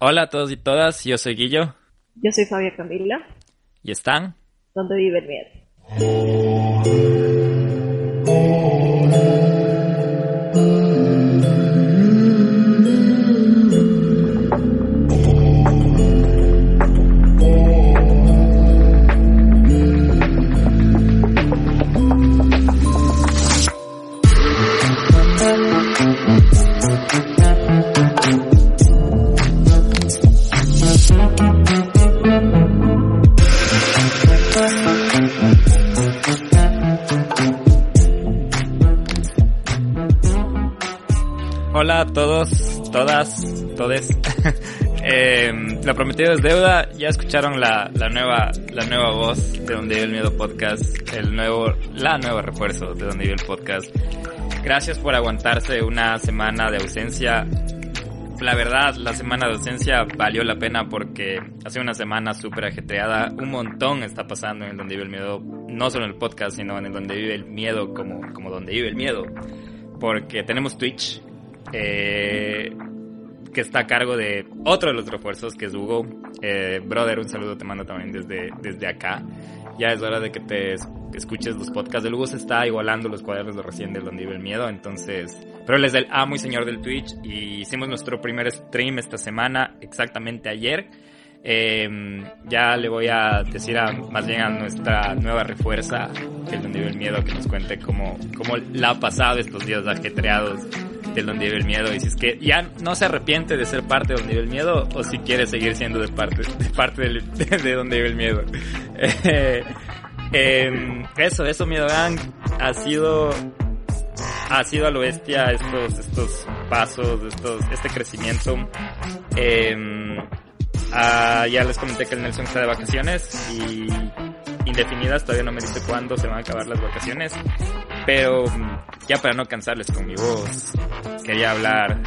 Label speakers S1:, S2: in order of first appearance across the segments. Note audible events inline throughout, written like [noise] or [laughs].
S1: Hola a todos y todas, yo soy Guillo.
S2: Yo soy Fabia Camila.
S1: ¿Y están?
S2: ¿Dónde vive el miedo?
S1: Todas, todes. eh, lo prometido es deuda. Ya escucharon la, la nueva, la nueva voz de Donde Vive el Miedo Podcast, el nuevo, la nueva refuerzo de Donde Vive el Podcast. Gracias por aguantarse una semana de ausencia. La verdad, la semana de ausencia valió la pena porque hace una semana súper ajetreada. Un montón está pasando en Donde Vive el Miedo. No solo en el podcast, sino en Donde Vive el Miedo como, como Donde Vive el Miedo. Porque tenemos Twitch, eh, que está a cargo de otro de los refuerzos, que es Hugo. Eh, brother, un saludo te mando también desde, desde acá. Ya es hora de que te escuches los podcasts. El Hugo se está igualando los cuadernos de recién de donde vive el miedo, entonces... Pero él es el amo y señor del Twitch y hicimos nuestro primer stream esta semana, exactamente ayer. Eh, ya le voy a decir a, más bien a nuestra nueva refuerza, que es donde vive el miedo, que nos cuente cómo, cómo la ha pasado estos días ajetreados de donde vive el miedo. Y si es que ya no se arrepiente de ser parte de donde vive el miedo o si quiere seguir siendo de parte de parte del, [laughs] de, de, donde vive el miedo. Eh, [laughs] eh, eso eso miedo gang ha sido ha sido a lo bestia estos estos pasos estos este crecimiento. Eh, ah, ya les comenté que el Nelson está de vacaciones y indefinidas, todavía no me dice cuándo se van a acabar las vacaciones, pero ya para no cansarles con mi voz, quería hablar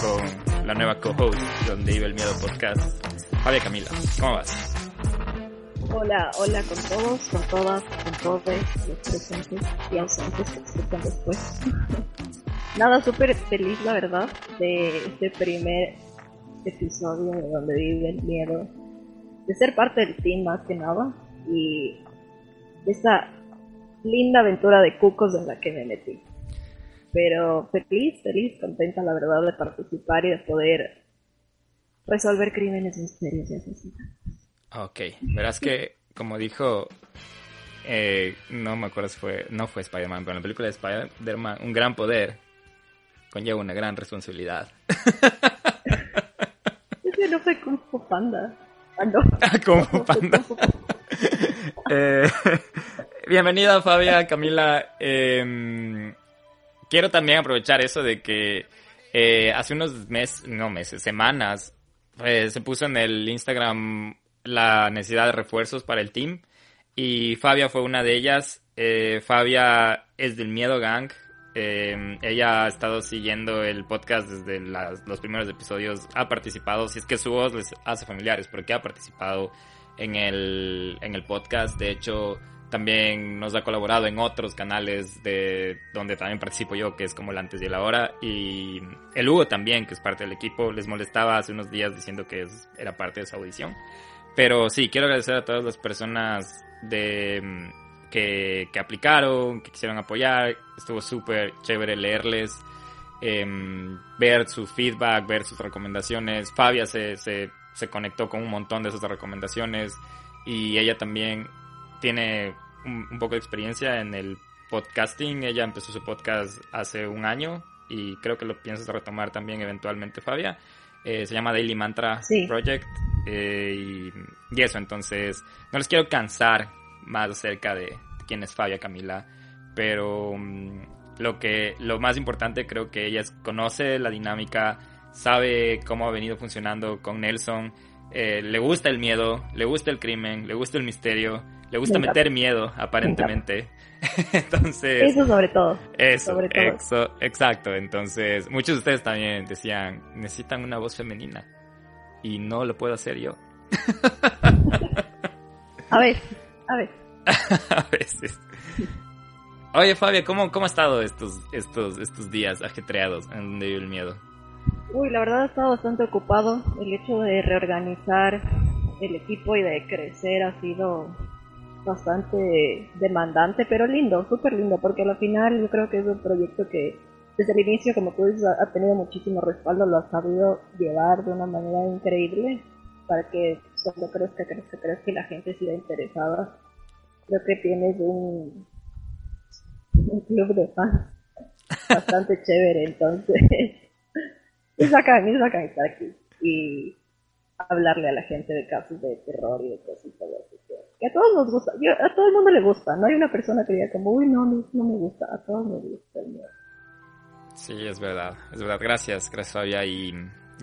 S1: con la nueva co-host donde vive el miedo podcast, Fabia Camila, ¿cómo vas?
S2: Hola, hola con todos, con todas, con todos los presentes y ausentes que escuchan después. [laughs] Nada, súper feliz la verdad de este primer episodio de donde vive el miedo, de ser parte del team más que nada y de esta linda aventura de cucos en la que me metí. Pero feliz, feliz, contenta la verdad de participar y de poder resolver crímenes, misterios y asesinatos.
S1: Ok, verás que, como dijo, eh, no me acuerdo si fue, no fue Spider-Man, pero en la película de Spider-Man, un gran poder conlleva una gran responsabilidad. [laughs]
S2: Ese no fue Kung Fu Panda. Ah, no. [laughs]
S1: Kung Fu Panda. Eh, [laughs] bienvenida Fabia, Camila. Eh, quiero también aprovechar eso de que eh, hace unos meses, no meses, semanas, se puso en el Instagram la necesidad de refuerzos para el team y Fabia fue una de ellas. Fabia es del Miedo Gang. ella ha estado siguiendo el podcast desde los primeros episodios, ha participado, si es que su voz les hace familiares, porque ha participado en el, en el podcast. De hecho, también nos ha colaborado en otros canales de donde también participo yo, que es como el antes y el ahora. Y el Hugo también, que es parte del equipo, les molestaba hace unos días diciendo que es, era parte de su audición. Pero sí, quiero agradecer a todas las personas de que, que aplicaron, que quisieron apoyar. Estuvo súper chévere leerles. Eh, ver su feedback, ver sus recomendaciones. Fabia se, se se conectó con un montón de esas recomendaciones y ella también tiene un, un, poco de experiencia en el podcasting. Ella empezó su podcast hace un año y creo que lo piensas retomar también eventualmente, Fabia. Eh, se llama Daily Mantra
S2: sí.
S1: Project eh, y, y, eso, entonces no les quiero cansar más acerca de quién es Fabia Camila, pero um, lo que lo más importante creo que ella es, conoce la dinámica sabe cómo ha venido funcionando con Nelson, eh, le gusta el miedo, le gusta el crimen, le gusta el misterio, le gusta Nunca. meter miedo, aparentemente. [laughs] entonces...
S2: Eso sobre todo.
S1: Eso,
S2: sobre todo.
S1: Exo, exacto. Entonces, muchos de ustedes también decían, necesitan una voz femenina. Y no lo puedo hacer yo.
S2: a ver, a ver. [laughs]
S1: a veces. Oye, Fabia, ¿cómo, cómo ha estado estos, estos, estos días ajetreados en donde vive el miedo?
S2: Uy, la verdad he estado bastante ocupado. El hecho de reorganizar el equipo y de crecer ha sido bastante demandante, pero lindo, súper lindo, porque al final yo creo que es un proyecto que desde el inicio, como tú dices, ha tenido muchísimo respaldo, lo ha sabido llevar de una manera increíble para que cuando crezca, crezca, crezca y la gente siga interesada. Creo que tienes un, un club de fans [laughs] bastante chévere, entonces es bacán, es bacán estar aquí y hablarle a la gente de casos de terror y de cositas así. Que a todos nos gusta, a todo el mundo le gusta, no hay una persona que diga como, uy, no, no, no me gusta, a todos nos gusta el miedo.
S1: Sí, es verdad, es verdad. Gracias, gracias Fabia. Y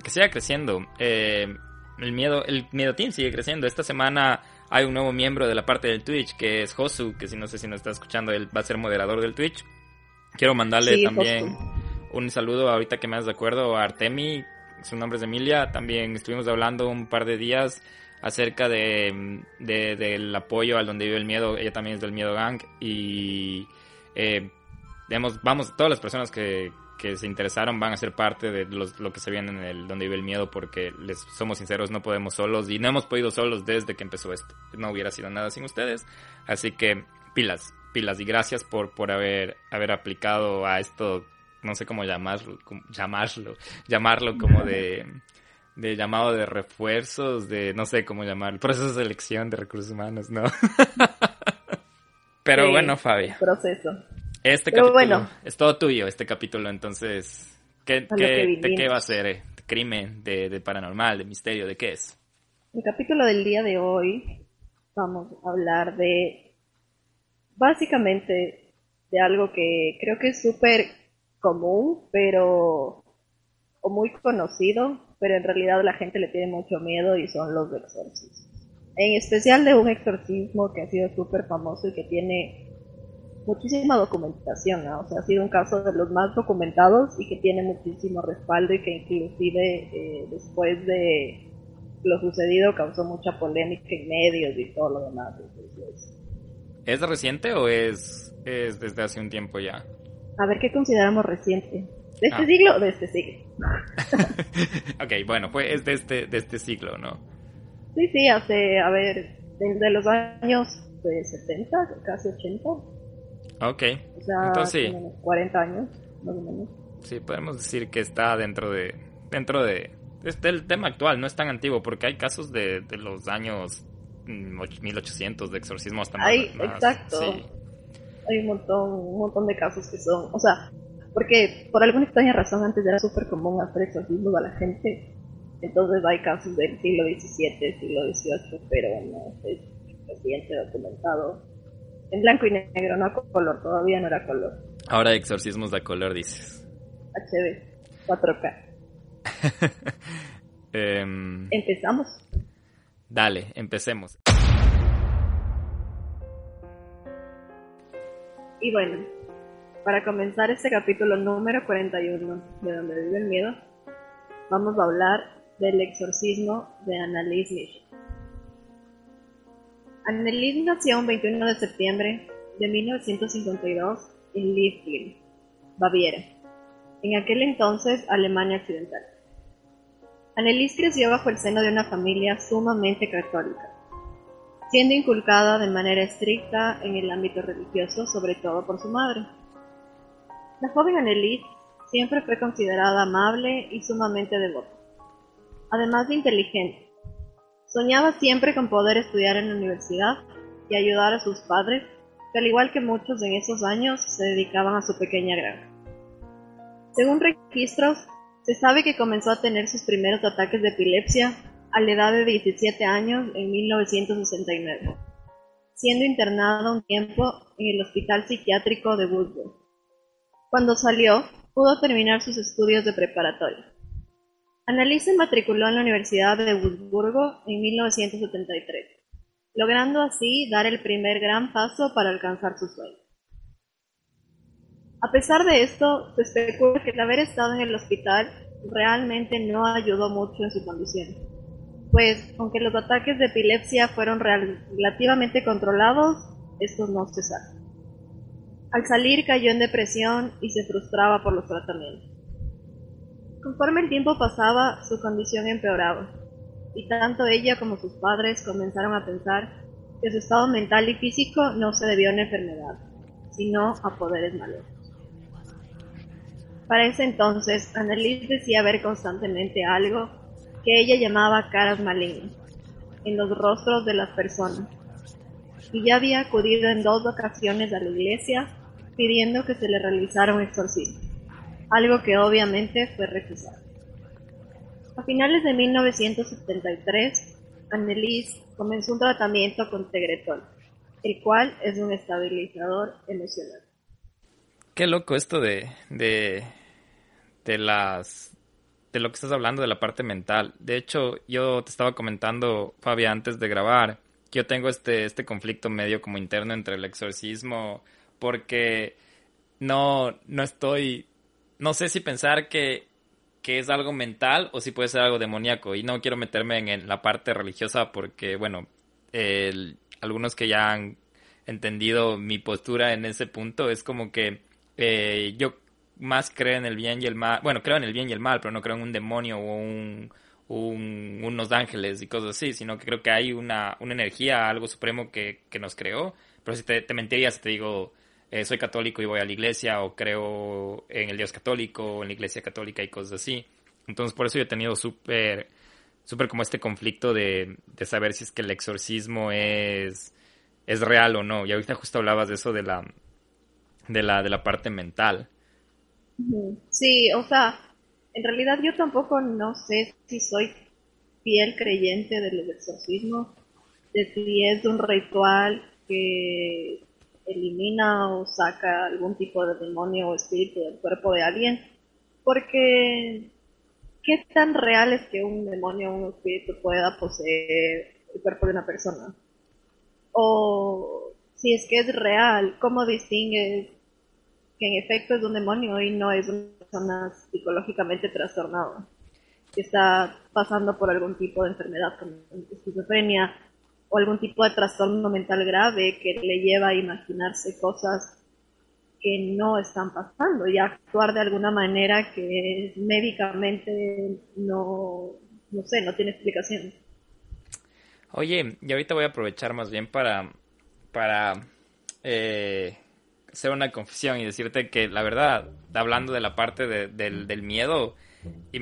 S1: que siga creciendo. Eh, el miedo, el miedo team sigue creciendo. Esta semana hay un nuevo miembro de la parte del Twitch que es Josu, que si no sé si nos está escuchando, él va a ser moderador del Twitch. Quiero mandarle también un saludo ahorita que me has de acuerdo a Artemi, su nombre es Emilia. También estuvimos hablando un par de días acerca de, del apoyo al donde vive el miedo. Ella también es del Miedo Gang y eh, digamos, vamos, todas las personas que, que se interesaron van a ser parte de lo que se viene en el Donde vive el miedo porque les somos sinceros, no podemos solos y no hemos podido solos desde que empezó esto. No hubiera sido nada sin ustedes. Así que pilas, pilas y gracias por, por haber, haber aplicado a esto, no sé cómo llamarlo, llamarlo, llamarlo como de, de llamado de refuerzos, de no sé cómo llamarlo, proceso de selección de recursos humanos, ¿no? [laughs] Pero bueno, Fabi.
S2: Proceso.
S1: Este capítulo es todo tuyo, este capítulo, entonces, ¿qué, qué, ¿de qué va a ser? ¿De crimen, de, paranormal, de misterio, de qué es?
S2: El capítulo del día de hoy vamos a hablar de, básicamente, de algo que creo que es súper común, pero, o muy conocido, pero en realidad la gente le tiene mucho miedo y son los exorcismos. En especial de un exorcismo que ha sido súper famoso y que tiene muchísima documentación, o sea, ha sido un caso de los más documentados y que tiene muchísimo respaldo y que inclusive eh, después de lo sucedido causó mucha polémica en medios y todo lo demás.
S1: ¿Es reciente o es, es desde hace un tiempo ya?
S2: A ver, ¿qué consideramos reciente? ¿De este ah. siglo o de este siglo? [laughs]
S1: ok, bueno, pues es de este, de este siglo, ¿no?
S2: Sí, sí, hace, a ver, desde los años de 70, casi 80.
S1: Ok.
S2: O sea, Entonces, 40 años, más o menos.
S1: Sí, podemos decir que está dentro de. dentro de. Este, el tema actual no es tan antiguo porque hay casos de, de los años 1800 mm, de exorcismo hasta
S2: hay, Exacto. Hay un montón, un montón de casos que son. O sea, porque por alguna extraña razón antes era súper común hacer exorcismos a la gente. Entonces hay casos del siglo XVII, siglo XVIII, pero no es reciente documentado en blanco y negro, no a color, todavía no era color.
S1: Ahora exorcismos de color, dices.
S2: HD, 4K. [laughs]
S1: Em,
S2: Empezamos.
S1: Dale, empecemos.
S2: Y bueno, para comenzar este capítulo número 41 de Donde vive el miedo, vamos a hablar del exorcismo de Annalise Michel. Annelies nació un 21 de septiembre de 1952 en Liebling, Baviera, en aquel entonces Alemania Occidental. Annelies creció bajo el seno de una familia sumamente católica, siendo inculcada de manera estricta en el ámbito religioso, sobre todo por su madre. La joven Annelies siempre fue considerada amable y sumamente devota, además de inteligente Soñaba siempre con poder estudiar en la universidad y ayudar a sus padres, que al igual que muchos en esos años se dedicaban a su pequeña granja. Según registros, se sabe que comenzó a tener sus primeros ataques de epilepsia a la edad de 17 años en 1969, siendo internado un tiempo en el Hospital Psiquiátrico de Würzburg. Cuando salió, pudo terminar sus estudios de preparatoria. Annalise se matriculó en la Universidad de Wurzburgo en 1973, logrando así dar el primer gran paso para alcanzar su sueño. A pesar de esto, se especula que el haber estado en el hospital realmente no ayudó mucho en su condición, pues aunque los ataques de epilepsia fueron relativamente controlados, estos no cesaron. Al salir cayó en depresión y se frustraba por los tratamientos. Conforme el tiempo pasaba, su condición empeoraba, y tanto ella como sus padres comenzaron a pensar que su estado mental y físico no se debió a una enfermedad, sino a poderes malos. Para ese entonces, Annelies decía ver constantemente algo que ella llamaba caras malignas en los rostros de las personas, y ya había acudido en dos ocasiones a la iglesia pidiendo que se le realizara un exorcismo, algo que obviamente fue refusado. A finales de 1973, Annelies comenzó un tratamiento con Tegretol, el cual es un estabilizador emocional.
S1: Qué loco esto de, de, de las de lo que estás hablando de la parte mental. De hecho, yo te estaba comentando, Fabi, antes de grabar, que yo tengo este, este conflicto medio como interno entre el exorcismo, porque no, no estoy, no sé si pensar que, que es algo mental o si puede ser algo demoníaco. Y no quiero meterme en, la parte religiosa porque, bueno, algunos que ya han entendido mi postura en ese punto es como que eh, yo más creo en el bien y el mal. Bueno, creo en el bien y el mal, pero no creo en un demonio o un, unos ángeles y cosas así, sino que creo que hay una, una energía, algo supremo que, que nos creó. Pero si te, te mentiría si te digo, eh, soy católico y voy a la iglesia, o creo en el Dios católico, o en la iglesia católica y cosas así. Entonces, por eso yo he tenido súper, súper como este conflicto de, de saber si es que el exorcismo es, es real o no. Y ahorita justo hablabas de eso de la, de la, de la parte mental.
S2: Sí, o sea, en realidad yo tampoco no sé si soy fiel creyente de los exorcismos, de si es un ritual que elimina o saca algún tipo de demonio o espíritu del cuerpo de alguien, porque ¿qué tan real es que un demonio o un espíritu pueda poseer el cuerpo de una persona? O si es que es real, ¿cómo distingues que en efecto es un demonio y no es una persona psicológicamente trastornada, que está pasando por algún tipo de enfermedad como esquizofrenia o algún tipo de trastorno mental grave que le lleva a imaginarse cosas que no están pasando y actuar de alguna manera que médicamente no, no sé, no tiene explicación.
S1: Oye, y ahorita voy a aprovechar más bien para, para eh, hacer una confesión y decirte que la verdad, hablando de la parte del, del, miedo, y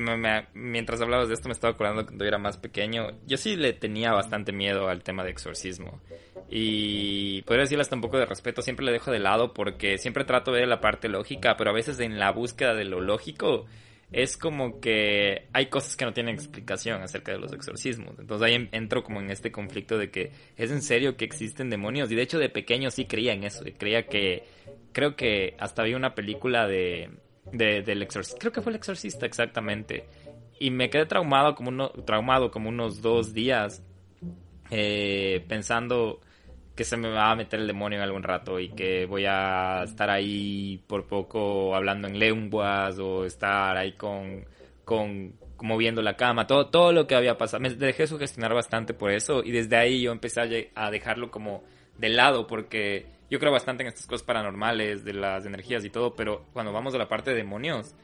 S1: mientras hablabas de esto me estaba acordando cuando yo era más pequeño, yo sí le tenía bastante miedo al tema de exorcismo. Y podría decirle hasta un poco de respeto, siempre le dejo de lado porque siempre trato de ver la parte lógica, pero a veces en la búsqueda de lo lógico es como que hay cosas que no tienen explicación acerca de los exorcismos. Entonces ahí entro como en este conflicto de que es en serio que existen demonios. Y de hecho de pequeño sí creía en eso. Creía que, creo que hasta había una película de, del exorcista. Creo que fue el exorcista exactamente. Y me quedé traumado como, uno, traumado como unos dos días eh, pensando que se me va a meter el demonio en algún rato y que voy a estar ahí por poco hablando en lenguas o estar ahí con, con moviendo la cama, todo, todo lo que había pasado. Me dejé sugestionar bastante por eso y desde ahí yo empecé a, dejarlo como de lado porque yo creo bastante en estas cosas paranormales, de las energías y todo, pero cuando vamos a la parte de demonios,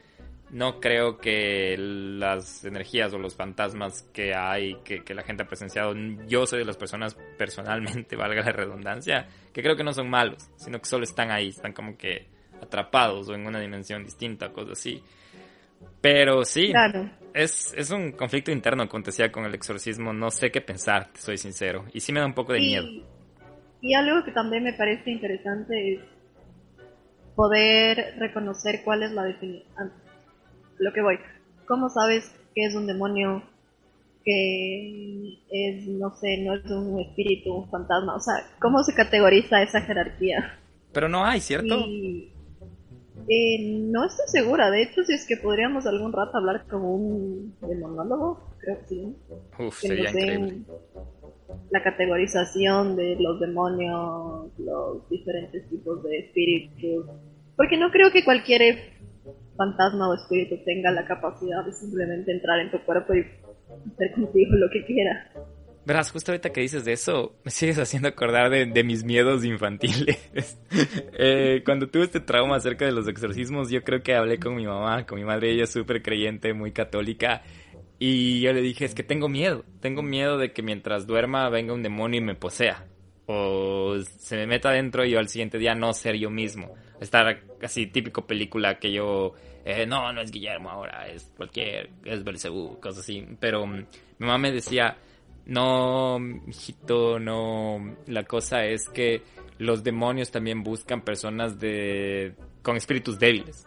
S1: no creo que las energías o los fantasmas que hay, que, la gente ha presenciado, yo soy de las personas [laughs] personalmente, valga la redundancia, que creo que no son malos, sino que solo están ahí, están como que atrapados o en una dimensión distinta, cosas así. Pero sí, es, es un conflicto interno, como te decía, con el exorcismo, no sé qué pensar, te soy sincero, y sí me da un poco de miedo.
S2: Y algo que también me parece interesante es poder reconocer cuál es la definición lo que voy. ¿Cómo sabes que es un demonio? Que es, no sé, no es un espíritu, un fantasma. O sea, ¿cómo se categoriza esa jerarquía?
S1: Pero no hay, ¿cierto?
S2: eh, no estoy segura. De hecho, si es que podríamos algún rato hablar como un demonólogo, creo que sí.
S1: Uf, sería increíble.
S2: La categorización de los demonios, los diferentes tipos de espíritus. Porque no creo que cualquier fantasma o espíritu tenga la capacidad de simplemente entrar en tu cuerpo y hacer contigo lo que quiera.
S1: Verás, justo ahorita que dices de eso, me sigues haciendo acordar de, mis miedos infantiles. [laughs] eh, cuando tuve este trauma acerca de los exorcismos, yo creo que hablé con mi mamá, con mi madre, ella es súper creyente, muy católica, y yo le dije, es que tengo miedo, tengo miedo de que mientras duerma venga un demonio y me posea, o se me meta adentro y yo al siguiente día no ser yo mismo. Estar así, típico película que yo, eh, no, no es Guillermo ahora, es cualquier, es Belcebú, cosas así. Pero mm, mi mamá me decía, no, hijito, no. La cosa es que los demonios también buscan personas de con espíritus débiles.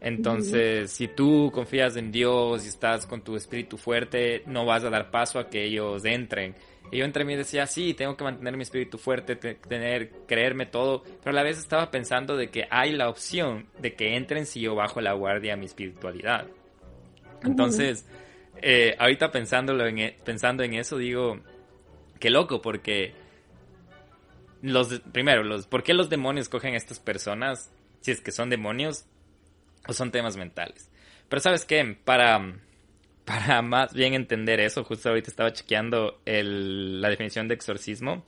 S1: Entonces, si tú confías en Dios y estás con tu espíritu fuerte, no vas a dar paso a que ellos entren. Y yo entre mí decía, sí, tengo que mantener mi espíritu fuerte, tener, creerme todo, pero a la vez estaba pensando de que hay la opción de que entren si yo bajo la guardia a mi espiritualidad. Entonces, eh, ahorita pensándolo en, e, pensando en eso, digo, qué loco, porque los, primero, los, ¿por qué los demonios cogen a estas personas? Si es que son demonios o son temas mentales. Pero sabes qué, para, para [laughs] más bien entender eso, justo ahorita estaba chequeando el, la definición de exorcismo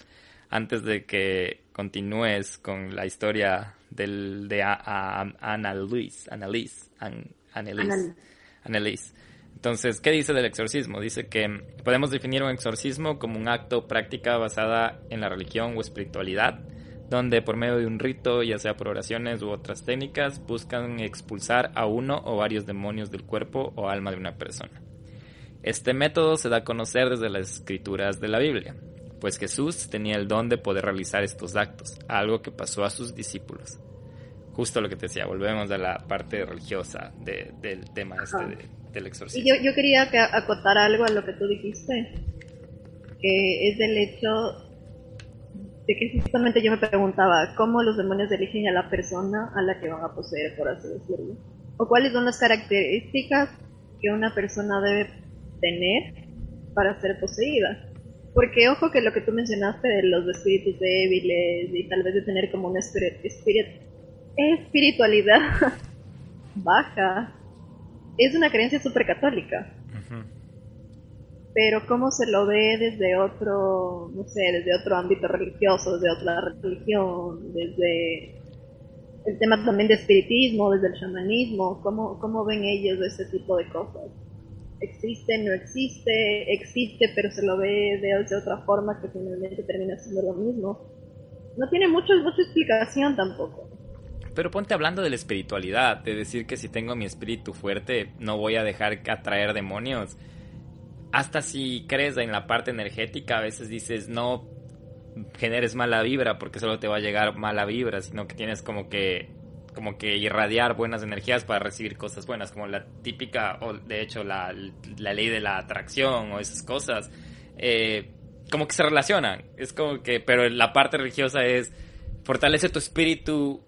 S1: antes de que continúes con la historia del, de Ana Luis, Annalise, Annalise. Entonces, ¿qué dice del exorcismo? Dice que podemos definir un exorcismo como un acto práctica basada en la religión o espiritualidad, donde por medio de un rito, ya sea por oraciones u otras técnicas, buscan expulsar a uno o varios demonios del cuerpo o alma de una persona. Este método se da a conocer desde las escrituras de la Biblia, pues Jesús tenía el don de poder realizar estos actos, algo que pasó a sus discípulos. Justo lo que te decía, volvemos a la parte religiosa del tema este de del exorcismo.
S2: Yo, yo quería que acotar algo a lo que tú dijiste, que es del hecho de que justamente yo me preguntaba cómo los demonios eligen a la persona a la que van a poseer, por así decirlo. O cuáles son las características que una persona debe tener para ser poseída. Porque ojo que lo que tú mencionaste de los espíritus débiles y tal vez de tener como una espiritualidad [laughs] baja, es una creencia súper católica. Pero cómo se lo ve desde otro, no sé, desde otro ámbito religioso, desde otra religión, desde el tema también de espiritismo, desde el shamanismo, cómo, cómo ven ellos ese tipo de cosas. ¿Existe, no existe? Existe, pero se lo ve de, otra forma que finalmente termina siendo lo mismo. No tiene mucho, mucha explicación tampoco.
S1: Pero ponte hablando de la espiritualidad, de decir que si tengo mi espíritu fuerte no voy a dejar atraer demonios. Hasta si crees en la parte energética, a veces dices no generes mala vibra porque solo te va a llegar mala vibra, sino que tienes como que como que irradiar buenas energías para recibir cosas buenas, como la típica, o de hecho la, ley de la atracción o esas cosas, eh, como que se relacionan. Es como que, pero la parte religiosa es fortalece tu espíritu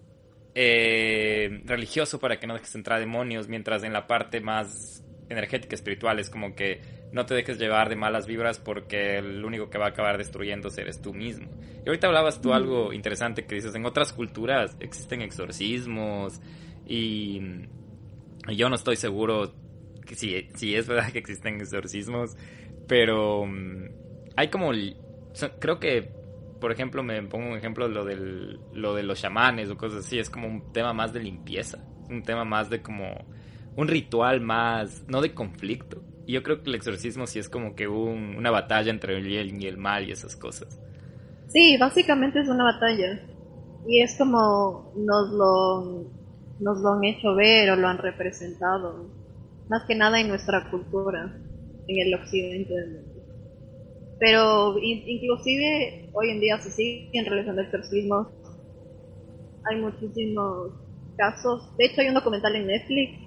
S1: eh, religioso para que no dejes entrar demonios, mientras en la parte más energética, espiritual, es como que no te dejes llevar de malas vibras porque el único que va a acabar destruyéndose eres tú mismo. Y ahorita hablabas tú algo interesante que dices, en otras culturas existen exorcismos y, yo no estoy seguro que si, si es verdad que existen exorcismos, pero mm, hay como, creo que por ejemplo, me pongo un ejemplo lo del lo de los chamanes o cosas así, es como un tema más de limpieza, un tema más de como un ritual más, no de conflicto. Y yo creo que el exorcismo sí es como que un, una batalla entre el bien y el mal y esas cosas.
S2: Sí, básicamente es una batalla. Y es como nos lo, nos lo han hecho ver o lo han representado. Más que nada en nuestra cultura, en el occidente del mundo. Pero inclusive hoy en día se siguen realizando exorcismos. Hay muchísimos casos. De hecho hay un documental en Netflix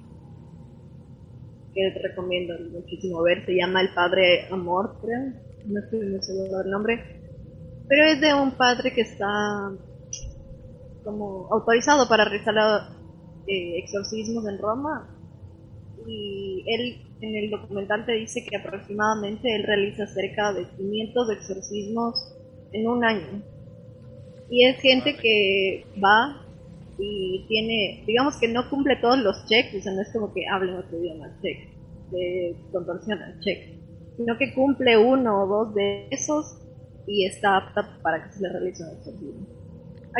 S2: que recomiendo muchísimo ver. Se llama El Padre Amor, creo. No estoy muy seguro del nombre. Pero es de un padre que está como autorizado para realizar eh, exorcismos en Roma. Y él en el documental te dice que aproximadamente él realiza cerca de 500 exorcismos en un año. Y es gente que va y tiene, digamos que no cumple todos los checks, o sea, no es como que hablen otro idioma, check, de contorsión, check. sino que cumple uno o dos de esos y está apta para que se le realice un exorcismo.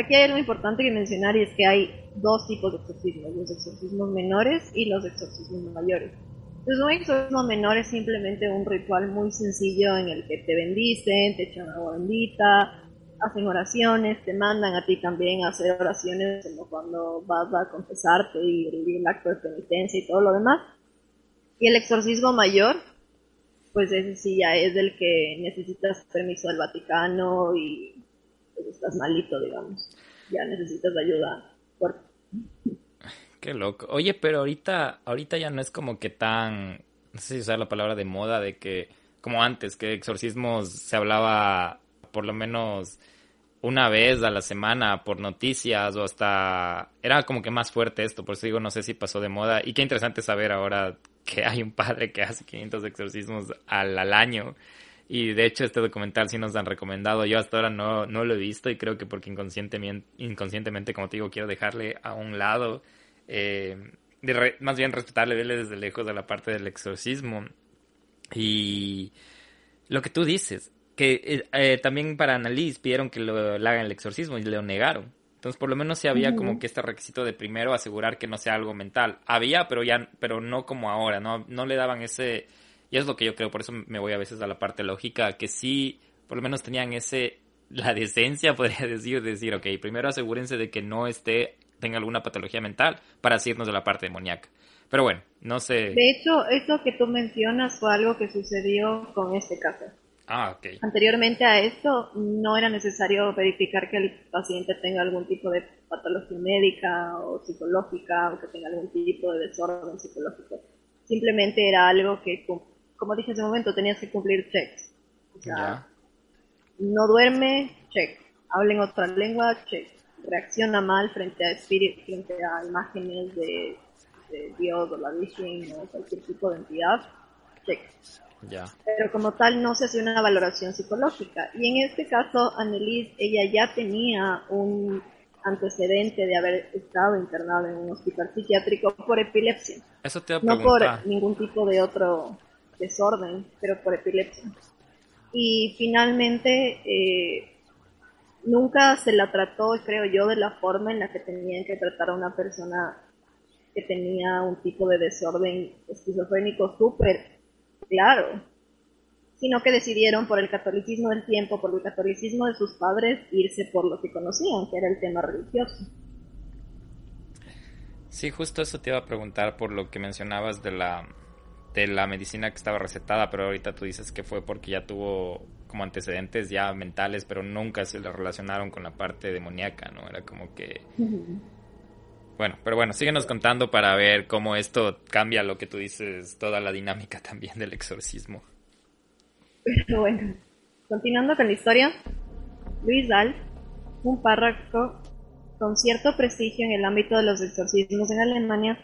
S2: Aquí hay algo importante que mencionar y es que hay dos tipos de exorcismos, los exorcismos menores y los exorcismos mayores. Entonces un exorcismo menor es simplemente un ritual muy sencillo en el que te bendicen, te echan agua bendita, hacen oraciones, te mandan a ti también a hacer oraciones como cuando vas a confesarte y el acto de penitencia y todo lo demás. Y el exorcismo mayor, pues ese sí ya es del que necesitas permiso del Vaticano y pues estás malito, digamos. Ya necesitas ayuda.
S1: Qué loco. Oye, pero ahorita, ahorita ya no es como que tan, no sé si usar la palabra de moda, de que, como antes, que exorcismos se hablaba por lo menos una vez a la semana por noticias o hasta era como que más fuerte esto, por eso digo, no sé si pasó de moda. Y qué interesante saber ahora que hay un padre que hace 500 exorcismos al, año. Y de hecho este documental sí nos han recomendado, yo hasta ahora no, no lo he visto y creo que porque inconscientemente, inconscientemente como te digo, quiero dejarle a un lado, eh, más bien respetarle, verle desde lejos de la parte del exorcismo. Y lo que tú dices, que eh, eh, también para Annalise pidieron que lo, hagan el exorcismo y lo negaron. Entonces, por lo menos sí había como que este requisito de primero asegurar que no sea algo mental. Había, pero ya, pero no como ahora, no, no le daban ese, y es lo que yo creo, por eso me voy a veces a la parte lógica, que sí, por lo menos tenían ese, la decencia, [laughs] podría decir, decir, ok, primero asegúrense de que no esté, tenga alguna patología mental, para irnos de la parte demoníaca. Pero bueno, no sé.
S2: De hecho, eso que tú mencionas fue algo que sucedió con este caso.
S1: Ah,
S2: Anteriormente a esto no era necesario verificar que el paciente tenga algún tipo de patología médica o psicológica o que tenga algún tipo de desorden psicológico. Simplemente era algo que, como dije hace un momento, tenías que cumplir checks. O sea, no duerme, check. Habla en otra lengua, check. Reacciona mal frente a frente a imágenes de, de Dios o la Virgen o cualquier tipo de entidad, check pero como tal no se hace una valoración psicológica. Y en este caso, Annelise, ella ya tenía un antecedente de haber estado internada en un hospital psiquiátrico por epilepsia.
S1: Eso te
S2: no por ningún tipo de otro desorden, pero por epilepsia. Y finalmente eh, nunca se la trató, creo yo, de la forma en la que tenían que tratar a una persona que tenía un tipo de desorden esquizofrénico súper claro, sino que decidieron por el catolicismo del tiempo, por el catolicismo de sus padres, irse por lo que conocían, que era el tema religioso.
S1: Sí, justo eso te iba a preguntar por lo que mencionabas de la de la medicina que estaba recetada, pero ahorita tú dices que fue porque ya tuvo como antecedentes ya mentales, pero nunca se le relacionaron con la parte demoníaca, ¿no? Era como que bueno, pero bueno, síguenos contando para ver cómo esto cambia lo que tú dices, toda la dinámica también del exorcismo. [laughs]
S2: Bueno, continuando con la historia, Luis Dahl, un párroco con cierto prestigio en el ámbito de los exorcismos en Alemania,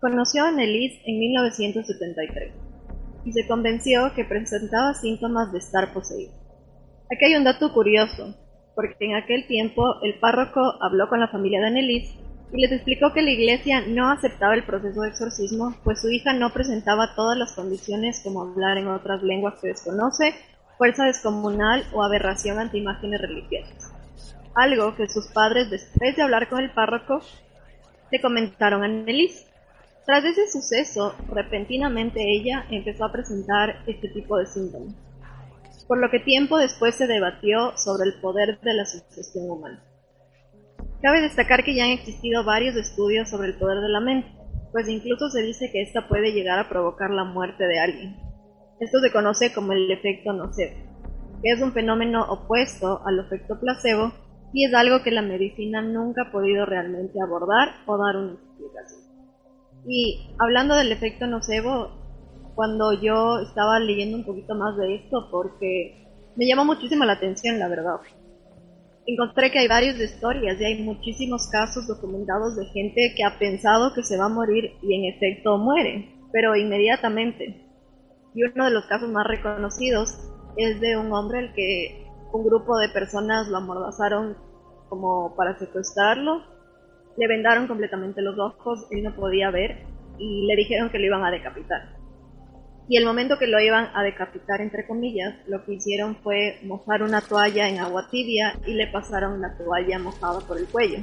S2: conoció a Annelies en 1973 y se convenció que presentaba síntomas de estar poseído. Aquí hay un dato curioso, porque en aquel tiempo el párroco habló con la familia de Annelies y les explicó que la iglesia no aceptaba el proceso de exorcismo, pues su hija no presentaba todas las condiciones como hablar en otras lenguas que desconoce, fuerza descomunal o aberración ante imágenes religiosas. Algo que sus padres, después de hablar con el párroco, le comentaron a Annelies. Tras ese suceso, repentinamente ella empezó a presentar este tipo de síntomas, por lo que tiempo después se debatió sobre el poder de la sugestión humana. Cabe destacar que ya han existido varios estudios sobre el poder de la mente, pues incluso se dice que ésta puede llegar a provocar la muerte de alguien. Esto se conoce como el efecto nocebo, que es un fenómeno opuesto al efecto placebo y es algo que la medicina nunca ha podido realmente abordar o dar una explicación. Y hablando del efecto nocebo, cuando yo estaba leyendo un poquito más de esto, porque me llamó muchísimo la atención, la verdad encontré que hay varias historias y hay muchísimos casos documentados de gente que ha pensado que se va a morir y en efecto muere, pero inmediatamente. Y uno de los casos más reconocidos es de un hombre al que un grupo de personas lo amordazaron como para secuestrarlo, le vendaron completamente los ojos, él no podía ver y le dijeron que lo iban a decapitar. Y el momento que lo iban a decapitar, entre comillas, lo que hicieron fue mojar una toalla en agua tibia y le pasaron la toalla mojada por el cuello.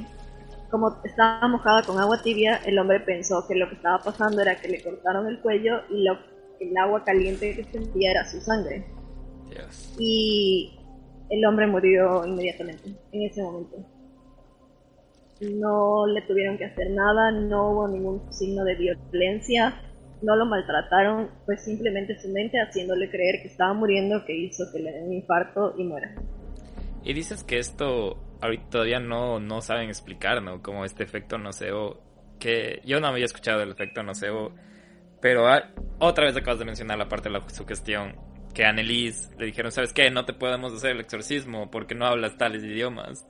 S2: Como estaba mojada con agua tibia, el hombre pensó que lo que estaba pasando era que le cortaron el cuello y lo, el agua caliente que sentía era su sangre. Y el hombre murió inmediatamente, en ese momento. No le tuvieron que hacer nada, no hubo ningún signo de violencia, no lo maltrataron, fue simplemente su mente haciéndole creer que estaba muriendo que hizo que le den un infarto y muera.
S1: Y dices que esto ahorita todavía no, no saben explicar, ¿no? Como este efecto nocebo, que yo no había escuchado del efecto nocebo, pero otra vez acabas de mencionar la parte de la sugestión, que a Annelise le dijeron, ¿sabes qué? No te podemos hacer el exorcismo porque no hablas tales idiomas.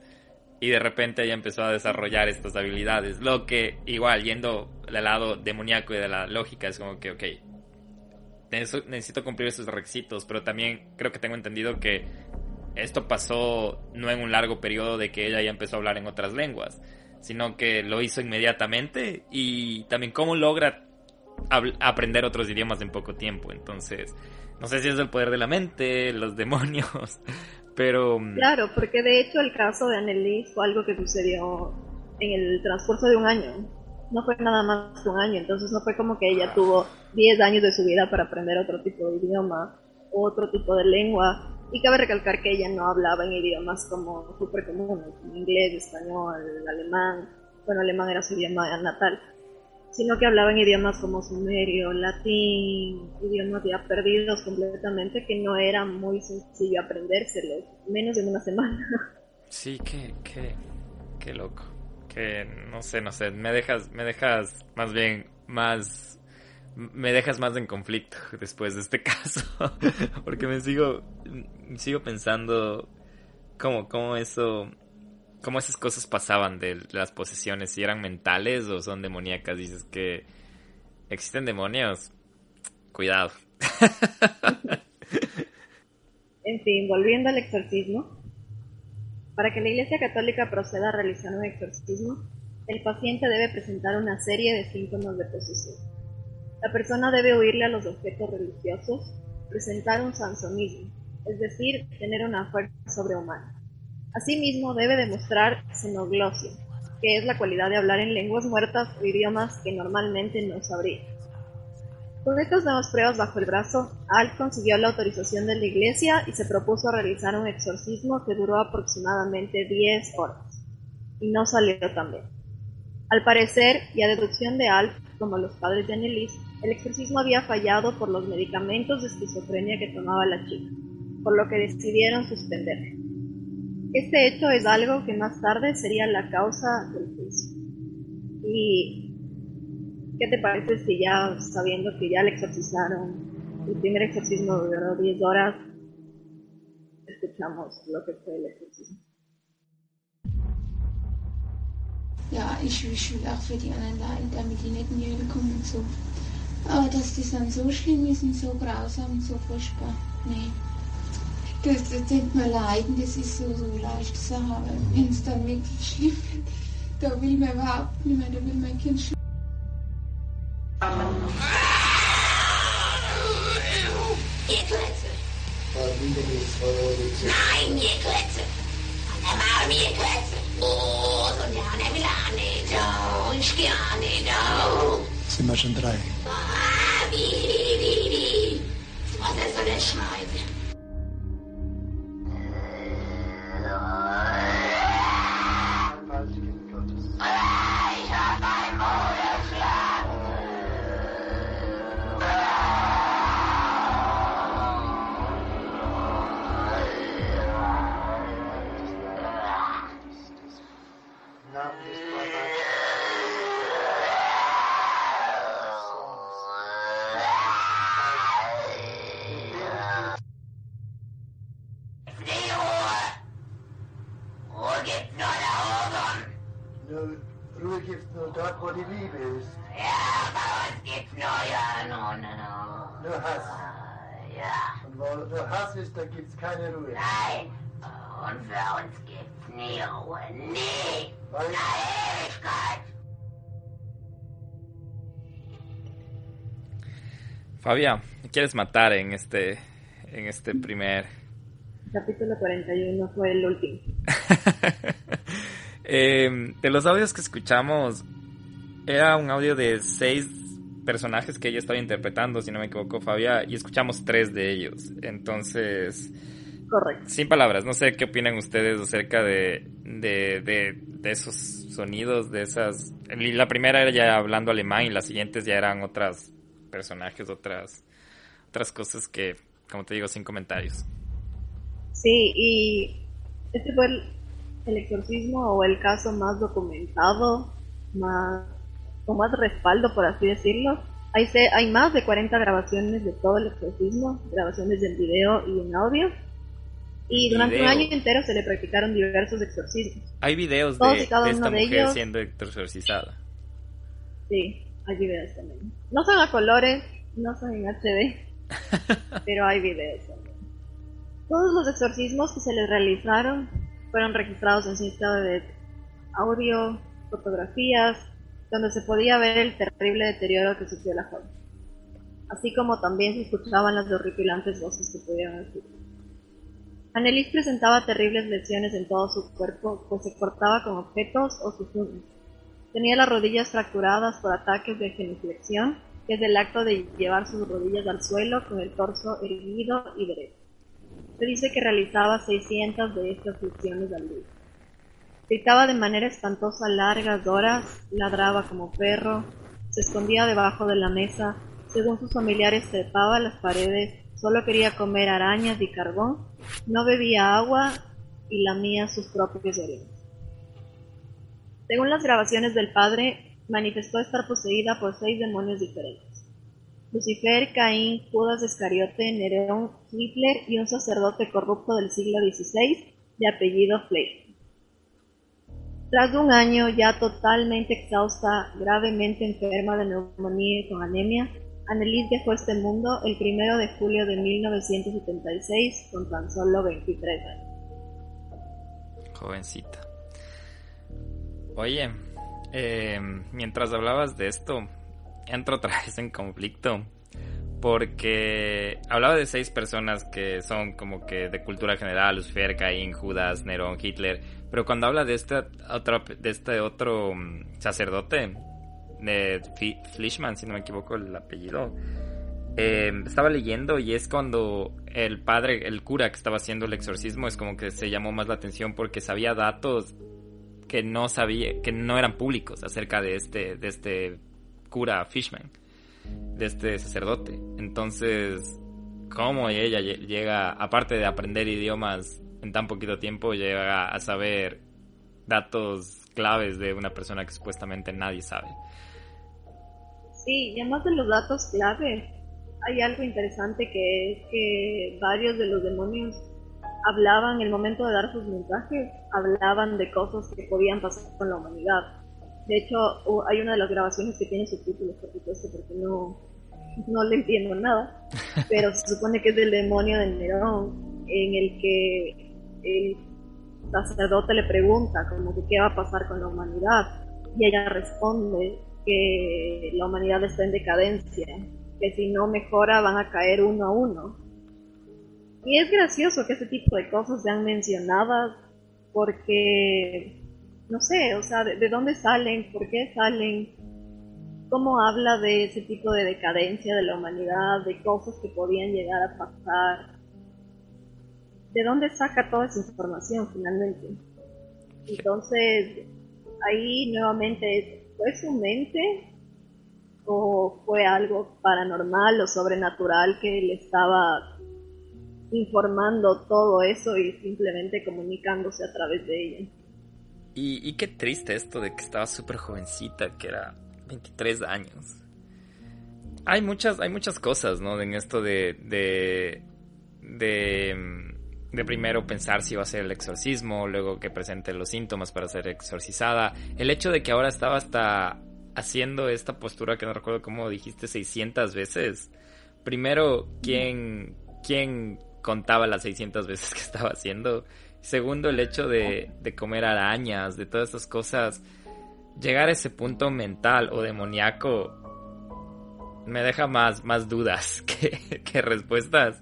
S1: Y de repente ella empezó a desarrollar estas habilidades. Lo que, igual, yendo del lado demoníaco y de la lógica, es como que, ok, necesito cumplir esos requisitos, pero también creo que tengo entendido que esto pasó no en un largo periodo de que ella ya empezó a hablar en otras lenguas, sino que lo hizo inmediatamente y también cómo logra aprender otros idiomas en poco tiempo. Entonces, no sé si es el poder de la mente, los [laughs] demonios, pero...
S2: Claro, porque de hecho el caso de Annelies fue algo que sucedió en el transcurso de un año. No fue nada más que un año, entonces no fue como que ella tuvo 10 años de su vida para aprender otro tipo de idioma, otro tipo de lengua. Y cabe recalcar que ella no hablaba en idiomas como súper comunes, como inglés, español, alemán. Bueno, alemán era su idioma natal sino que hablaban idiomas como sumerio, latín, idiomas ya perdidos completamente que no era muy sencillo aprendérselos, menos en una semana.
S1: Sí, qué, qué, qué loco. Que no sé, no sé, me dejas, me dejas más bien más me dejas más en conflicto [laughs] después de este caso, [laughs] porque me sigo sigo pensando cómo cómo eso cómo esas cosas pasaban de las posesiones, si eran mentales o son demoníacas. Dices que existen demonios. Cuidado. [laughs]
S2: en fin, volviendo al exorcismo. Para que la Iglesia Católica proceda a realizar un exorcismo, el paciente debe presentar una serie de síntomas de posesión. La persona debe huirle a los objetos religiosos, presentar un sansonismo, es decir, tener una fuerza sobrehumana Asimismo, debe demostrar xenoglosia, que es la cualidad de hablar en lenguas muertas o idiomas que normalmente no sabría. Con estas nuevas pruebas bajo el brazo, Al consiguió la autorización de la iglesia y se propuso realizar un exorcismo que duró aproximadamente 10 horas. Y no salió tan bien. Al parecer, y a deducción de Al, como los padres de Annelies, el exorcismo había fallado por los medicamentos de esquizofrenia que tomaba la chica, por lo que decidieron suspenderlo. Este hecho es algo que más tarde sería la causa del juicio. ¿Y qué te parece si ya, sabiendo que ya le exorcizaron, el primer exorcismo duró 10 horas, escuchamos lo que fue el exorcismo?
S3: Ja, ich, ich will auch für die anderen leiden, damit die nicht Hölle kommen und so. Aber dass die dann so schlimm ist und so grausam und so furchtbar, nee. Das, das tut mir leid, das ist so, so leicht zu sagen, aber wenn es dann wirklich schlimm wird, da will man überhaupt nicht mehr, da will mein Kind schlafen.
S4: Nein, mir Klötze. Einmal mir Klötze. Oh, so gerne will er nicht. Oh, ich gerne, oh.
S5: Sind wir schon drei?
S4: Ah, wie, wie, wie, wie. Was ist so das Schneiden?
S1: Fabia, ¿me quieres matar en este, en este primer...
S2: Capítulo 41 fue el último. [laughs]
S1: eh, de los audios que escuchamos, era un audio de seis personajes que ella estaba interpretando, si no me equivoco, Fabia, y escuchamos tres de ellos. Entonces,
S2: Correcto.
S1: sin palabras, no sé qué opinan ustedes acerca de, de, de, de esos sonidos, de esas... La primera era ya hablando alemán y las siguientes ya eran otras personajes, otras, otras cosas que, como te digo, sin comentarios.
S2: Sí, y este fue el, el exorcismo o el caso más documentado, más con más respaldo, por así decirlo. Hay, hay más de 40 grabaciones de todo el exorcismo, grabaciones en video y en audio. Y durante
S1: Video.
S2: un año entero se le practicaron diversos exorcismos.
S1: Hay videos
S2: Todos
S1: de,
S2: y cada
S1: de esta
S2: uno de
S1: mujer
S2: ellos.
S1: siendo exorcizada.
S2: Sí, hay videos también. No son a colores, no son en HD, [laughs] pero hay videos también. Todos los exorcismos que se les realizaron fueron registrados en cinta de audio, fotografías, donde se podía ver el terrible deterioro que sufrió la joven. Así como también se escuchaban las horripilantes voces que pudieron escuchar. Annelies presentaba terribles lesiones en todo su cuerpo, pues se cortaba con objetos o sus uñas. Tenía las rodillas fracturadas por ataques de genuflexión, que es el acto de llevar sus rodillas al suelo con el torso erguido y derecho. Se dice que realizaba 600 de estas flexiones al día. Gritaba de manera espantosa largas horas, ladraba como perro, se escondía debajo de la mesa, según sus familiares trepaba las paredes, solo quería comer arañas y carbón, no bebía agua y lamía sus propios orinos. Según las grabaciones del padre, manifestó estar poseída por seis demonios diferentes. Lucifer, Caín, Judas Iscariote, Nerón, Hitler y un sacerdote corrupto del siglo XVI de apellido Fleischer. Tras un año ya totalmente exhausta, gravemente enferma de neumonía y con anemia, Annelies dejó este mundo el primero de julio de 1976 con tan solo 23 años.
S1: Jovencita. Oye, eh, mientras hablabas de esto, entro otra [laughs] vez en conflicto. Porque hablaba de seis personas que son como que de cultura general, Lucifer, Caín, Judas, Nerón, Hitler. Pero cuando habla de este otro, de este otro mm, sacerdote, de Fi- Fleischmann, si no me equivoco el apellido, eh, estaba leyendo y es cuando el padre, el cura que estaba haciendo el exorcismo, es como que se llamó más la atención porque sabía datos que no sabía, que no eran públicos acerca de este, de este cura Fishman, de este sacerdote. Entonces, cómo ella lle- llega, aparte de aprender idiomas en tan poquito tiempo, llega a saber datos claves de una persona que supuestamente nadie sabe.
S2: Sí, y además de los datos clave, hay algo interesante que es que varios de los demonios hablaban en el momento de dar sus mensajes, hablaban de cosas que podían pasar con la humanidad. De hecho, hay una de las grabaciones que tiene subtítulos, por supuesto, porque no, no le entiendo nada, [laughs] pero se supone que es del demonio de Nerón, en el que el sacerdote le pregunta como que qué va a pasar con la humanidad, y ella responde que la humanidad está en decadencia, que si no mejora van a caer uno a uno. Y es gracioso que ese tipo de cosas sean mencionadas porque, no sé, o sea, de, de dónde salen, por qué salen, cómo habla de ese tipo de decadencia de la humanidad, de cosas que podían llegar a pasar, de dónde saca toda esa información finalmente. Entonces, ahí nuevamente, ¿fue su mente o fue algo paranormal o sobrenatural que le estaba informando todo eso y simplemente comunicándose a través de ella?
S1: Y, y qué triste esto de que estaba súper jovencita, que era 23 años. Hay muchas, hay muchas cosas, ¿no? En esto de, de, de, mm, de primero pensar si iba a ser el exorcismo, luego que presente los síntomas para ser exorcizada. El hecho de que ahora estaba hasta haciendo esta postura que no recuerdo cómo dijiste 600 veces. Primero, ¿quién, quién contaba las 600 veces que estaba haciendo? Segundo, el hecho de, de comer arañas, de todas esas cosas. Llegar a ese punto mental o demoníaco me deja más, más dudas [laughs] que, que respuestas.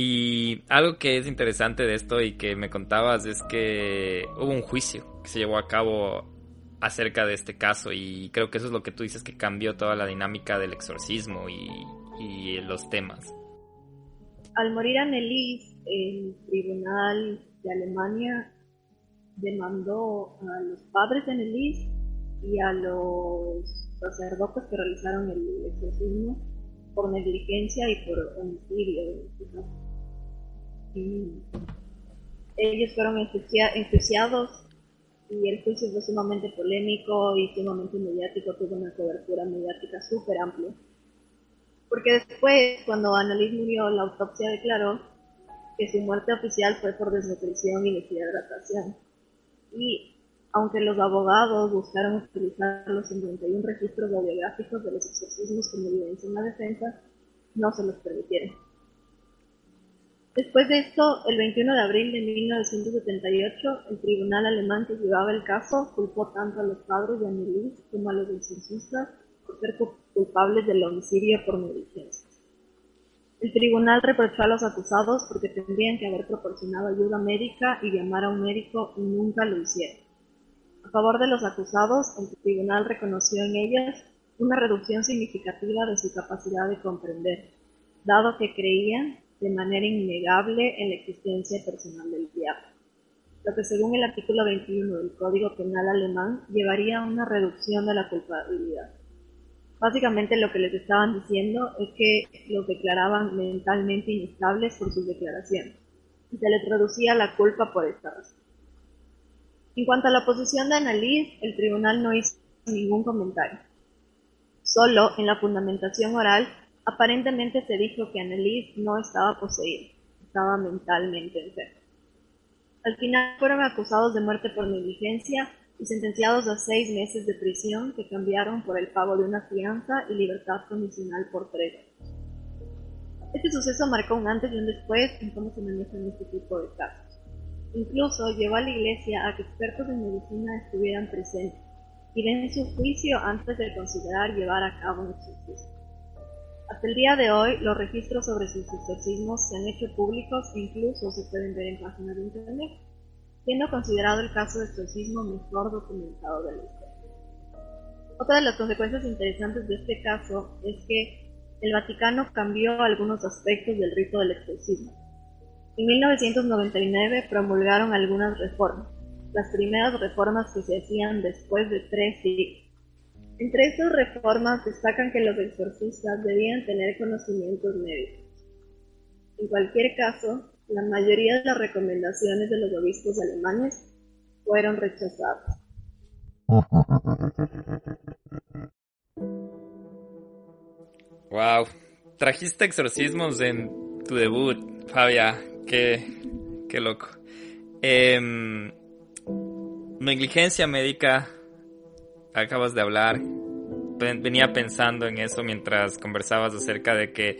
S1: Y algo que es interesante de esto y que me contabas es que hubo un juicio que se llevó a cabo acerca de este caso y creo que eso es lo que tú dices que cambió toda la dinámica del exorcismo y, y los temas.
S2: Al morir Annelies, el tribunal de Alemania demandó a los padres de Annelies y a los sacerdotes que realizaron el exorcismo por negligencia y por homicidio ellos fueron enjuiciados y el juicio fue sumamente polémico y sumamente mediático, tuvo una cobertura mediática súper amplia. Porque después, cuando Annalise murió, la autopsia declaró que su muerte oficial fue por desnutrición y deshidratación. Y aunque los abogados buscaron utilizar los 51 registros biográficos de los exorcismos como evidencia en la defensa, no se los permitieron. Después de esto, el 21 de abril de 1978, el tribunal alemán que llevaba el caso culpó tanto a los padres de Annelies como a los exorcistas por ser culpables del homicidio por negligencia. El tribunal reprochó a los acusados porque tendrían que haber proporcionado ayuda médica y llamar a un médico y nunca lo hicieron. A favor de los acusados, el tribunal reconoció en ellas una reducción significativa de su capacidad de comprender, dado que creían de manera innegable en la existencia personal del diablo, lo que según el artículo 21 del Código Penal alemán llevaría a una reducción de la culpabilidad. Básicamente lo que les estaban diciendo es que los declaraban mentalmente inestables por sus declaraciones y se les reducía la culpa por esta razón. En cuanto a la posición de Annalise, el tribunal no hizo ningún comentario. Solo en la fundamentación oral Aparentemente se dijo que Annelies no estaba poseída, estaba mentalmente enferma. Al final fueron acusados de muerte por negligencia y sentenciados a seis meses de prisión que cambiaron por el pago de una fianza y libertad condicional por tres Este suceso marcó un antes y un después en cómo se manejan este tipo de casos. Incluso llevó a la iglesia a que expertos en medicina estuvieran presentes y den su juicio antes de considerar llevar a cabo un exorcismo. Hasta el día de hoy, los registros sobre sus exorcismos se han hecho públicos e incluso se pueden ver en páginas de internet, siendo considerado el caso de exorcismo mejor documentado de la historia. Otra de las consecuencias interesantes de este caso es que el Vaticano cambió algunos aspectos del rito del exorcismo. En 1999 promulgaron algunas reformas, las primeras reformas que se hacían después de tres siglos entre estas reformas destacan que los exorcistas debían tener conocimientos médicos. En cualquier caso, la mayoría de las recomendaciones de los obispos alemanes fueron rechazadas.
S1: Wow, trajiste exorcismos en tu debut, Fabia, qué, qué loco. Em, negligencia médica acabas de hablar, venía pensando en eso mientras conversabas acerca de que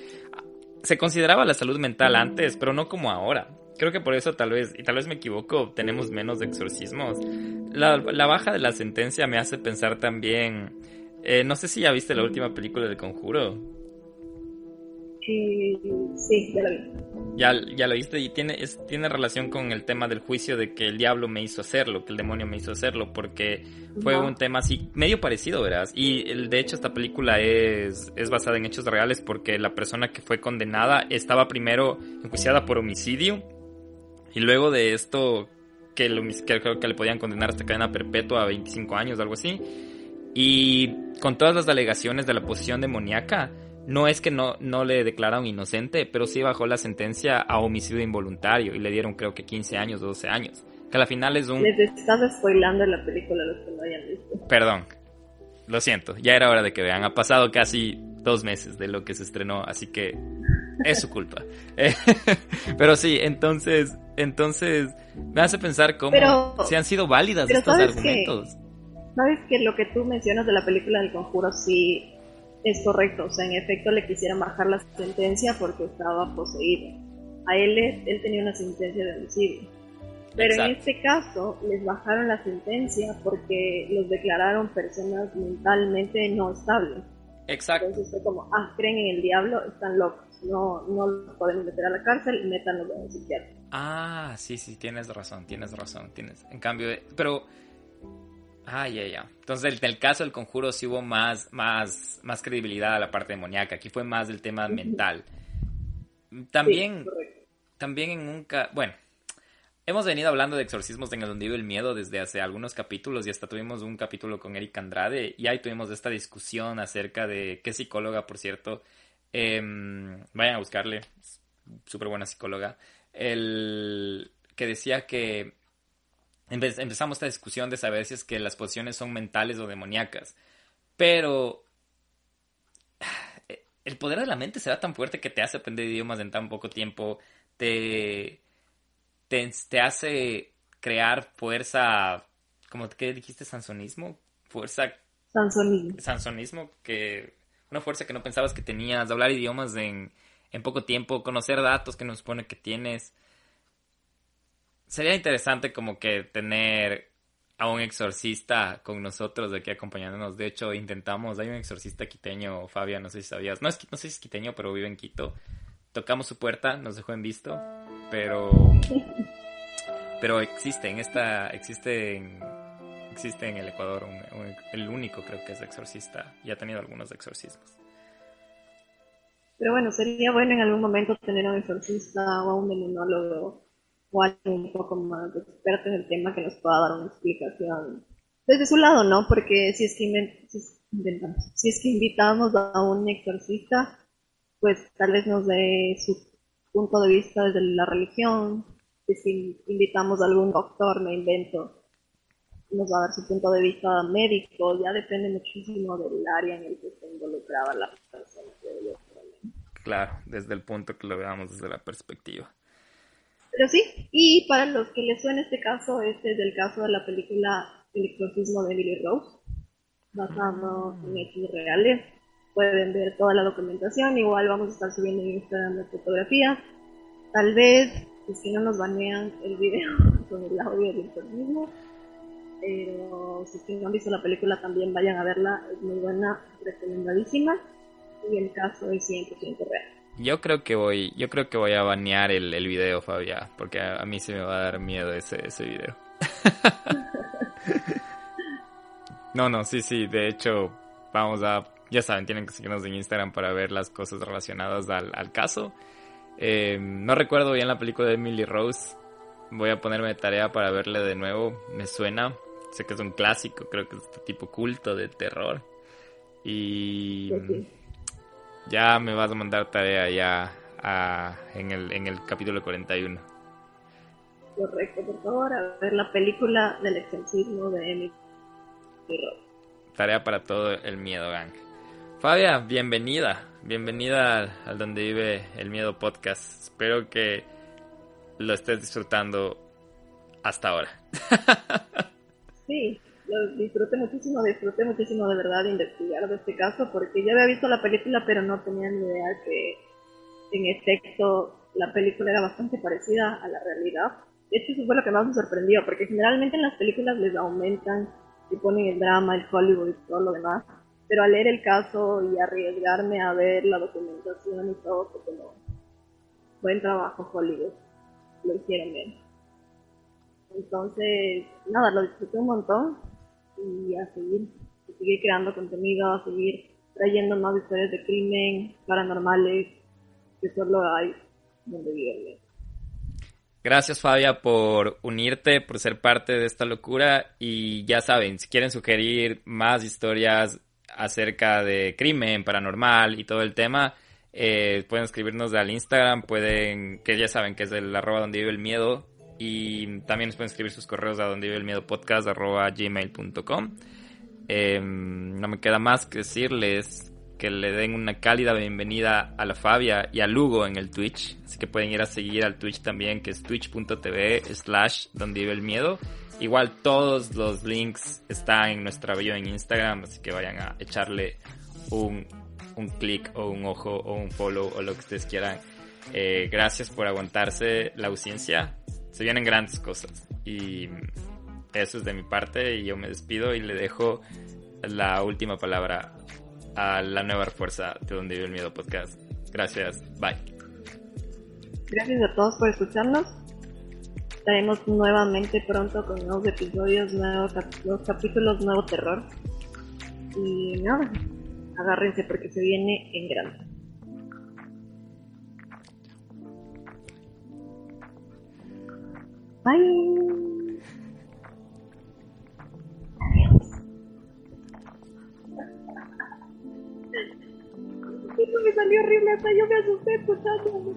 S1: se consideraba la salud mental antes, pero no como ahora. Creo que por eso tal vez, y tal vez me equivoco, tenemos menos exorcismos. La, la baja de la sentencia me hace pensar también, eh, no sé si ya viste la última película de Conjuro
S2: sí, ya lo vi.
S1: Ya, ya lo viste y tiene, tiene relación con el tema del juicio de que el diablo me hizo hacerlo, que el demonio me hizo hacerlo, porque fue un tema así, medio parecido, verás. Y el, de hecho esta película es, es basada en hechos reales porque la persona que fue condenada estaba primero enjuiciada por homicidio y luego de esto que, que creo que le podían condenar hasta cadena perpetua a 25 años, algo así. Y con todas las alegaciones de la posición demoníaca, no es que no, no le declararon inocente, pero sí bajó la sentencia a homicidio involuntario y le dieron creo que 15 años o 12 años. Que al final es un...
S2: Les estás spoilando la película a los que no hayan visto.
S1: Perdón, lo siento, ya era hora de que vean. Ha pasado casi dos meses de lo que se estrenó, así que es su culpa. [laughs] pero sí, entonces, entonces me hace pensar cómo si han sido válidas estos argumentos.
S2: Sabes que lo que tú mencionas de la película del conjuro sí es correcto, o sea, en efecto le quisieran bajar la sentencia porque estaba poseído. A él, él tenía una sentencia de homicidio. Pero en este caso les bajaron la sentencia porque los declararon personas mentalmente no estables.
S1: Exacto.
S2: Entonces fue como, ah, creen en el diablo, están locos. No, no los podemos meter a la cárcel, métanlos en el psiquiatra.
S1: Ah, sí, sí, tienes razón, tienes razón, tienes. En cambio, pero Ah, ya, ya. Entonces, en el caso del conjuro sí hubo más, más, más credibilidad a la parte demoníaca. Aquí fue más del tema mental. También, también en un... Bueno, hemos venido hablando de exorcismos en el vive el miedo desde hace algunos capítulos y hasta tuvimos un capítulo con Eric Andrade y ahí tuvimos esta discusión acerca de qué psicóloga, por cierto. Em, vayan a buscarle, súper buena psicóloga. El que decía que empezamos esta discusión de saber si es que las posiciones son mentales o demoníacas. Pero [sighs] el poder de la mente será tan fuerte que te hace aprender idiomas en tan poco tiempo, te, te, hace crear fuerza, como que dijiste, sansonismo, fuerza...
S2: Sansonismo.
S1: Sansonismo, que una fuerza que no pensabas que tenías, hablar idiomas en, en poco tiempo, conocer datos que nos supone que tienes sería interesante como que tener a un exorcista con nosotros de aquí acompañándonos. De hecho, intentamos, hay un exorcista quiteño, Fabia, no sé si sabías. No, es, no sé si es quiteño, pero vive en Quito. Tocamos su puerta, nos dejó en visto, pero... Pero existe en esta, existe en, existe en el Ecuador el único creo que es exorcista y ha tenido algunos exorcismos.
S2: Pero bueno, sería bueno en algún momento tener a un exorcista o a un demonólogo o alguien un poco más experto en el tema que nos pueda dar una explicación desde su lado, ¿no? Porque si es que, si es que invitamos a un exorcista, pues tal vez nos dé su punto de vista desde la religión, si invitamos a algún doctor, me invento, nos va a dar su punto de vista médico, ya depende muchísimo del área en el que esté involucrada la persona.
S1: Claro, desde el punto que lo veamos desde la perspectiva.
S2: Pero sí, y para los que les suene este caso, este es el caso de la película El exorcismo de Emily Rose, basado en hechos reales. Pueden ver toda la documentación, igual vamos a estar subiendo en Instagram la fotografía. Tal vez, si no nos banean el video [laughs] con el audio del exorcismo, pero si no han visto la película también vayan a verla, es muy buena, recomendadísima, y el caso es 100% real.
S1: Yo creo que voy, yo creo que voy a banear el, el video, Fabia, porque a, mí se me va a dar miedo ese, ese video. [laughs] no, no, sí, sí, de hecho, vamos a, ya saben, tienen que seguirnos en Instagram para ver las cosas relacionadas al, al caso. Eh, no recuerdo bien la película de Emily Rose. Voy a ponerme de tarea para verle de nuevo. Me suena. Sé que es un clásico, creo que es este tipo culto de terror. Y ya me vas a mandar tarea ya en, el, en el capítulo 41.
S2: Correcto, por favor, a ver la película del exorcismo de Emily
S1: Tarea para todo el miedo, gang. Fabia, bienvenida. Bienvenida al, Donde Vive el Miedo podcast. Espero que lo estés disfrutando hasta ahora. [laughs]
S2: sí, lo disfruté muchísimo, disfruté muchísimo de verdad de investigar de este caso porque ya había visto la película pero no tenía ni idea que en efecto la película era bastante parecida a la realidad. De hecho eso fue lo que más me sorprendió porque generalmente en las películas les aumentan y ponen el drama, el Hollywood y todo lo demás. Pero al leer el caso y arriesgarme a ver la documentación y todo, fue como buen trabajo Hollywood. Lo hicieron bien. Entonces, nada, lo disfruté un montón y a seguir, seguir creando contenido, a seguir trayendo más historias de crimen paranormales que solo hay donde vive
S1: Gracias Fabia por unirte, por ser parte de esta locura. Y ya saben, si quieren sugerir más historias acerca de crimen paranormal y todo el tema, eh, pueden escribirnos al Instagram, pueden, que ya saben que es el arroba donde vive el miedo, y también nos pueden escribir sus correos a donde vive el miedo podcast arroba gmail.com. Em, no me queda más que decirles que le den una cálida bienvenida a la Fabia y a Lugo en el Twitch. Así que pueden ir a seguir al Twitch también, que es twitch.tv slash donde vive el miedo. Igual todos los links están en nuestra bio en Instagram, así que vayan a echarle un, un clic o un ojo o un follow o lo que ustedes quieran. Eh, gracias por aguantarse la ausencia se vienen grandes cosas. Y eso es de mi parte y yo me despido y le dejo la última palabra a la nueva fuerza de Donde Vive el Miedo Podcast. Gracias, bye.
S2: Gracias a todos por escucharnos. Estaremos nuevamente pronto con nuevos episodios, nuevos los capítulos, nuevo terror. Y nada, agárrense porque se viene en grande. Bye. Adiós. Esto me salió horrible, hasta yo me asusté escuchándolo.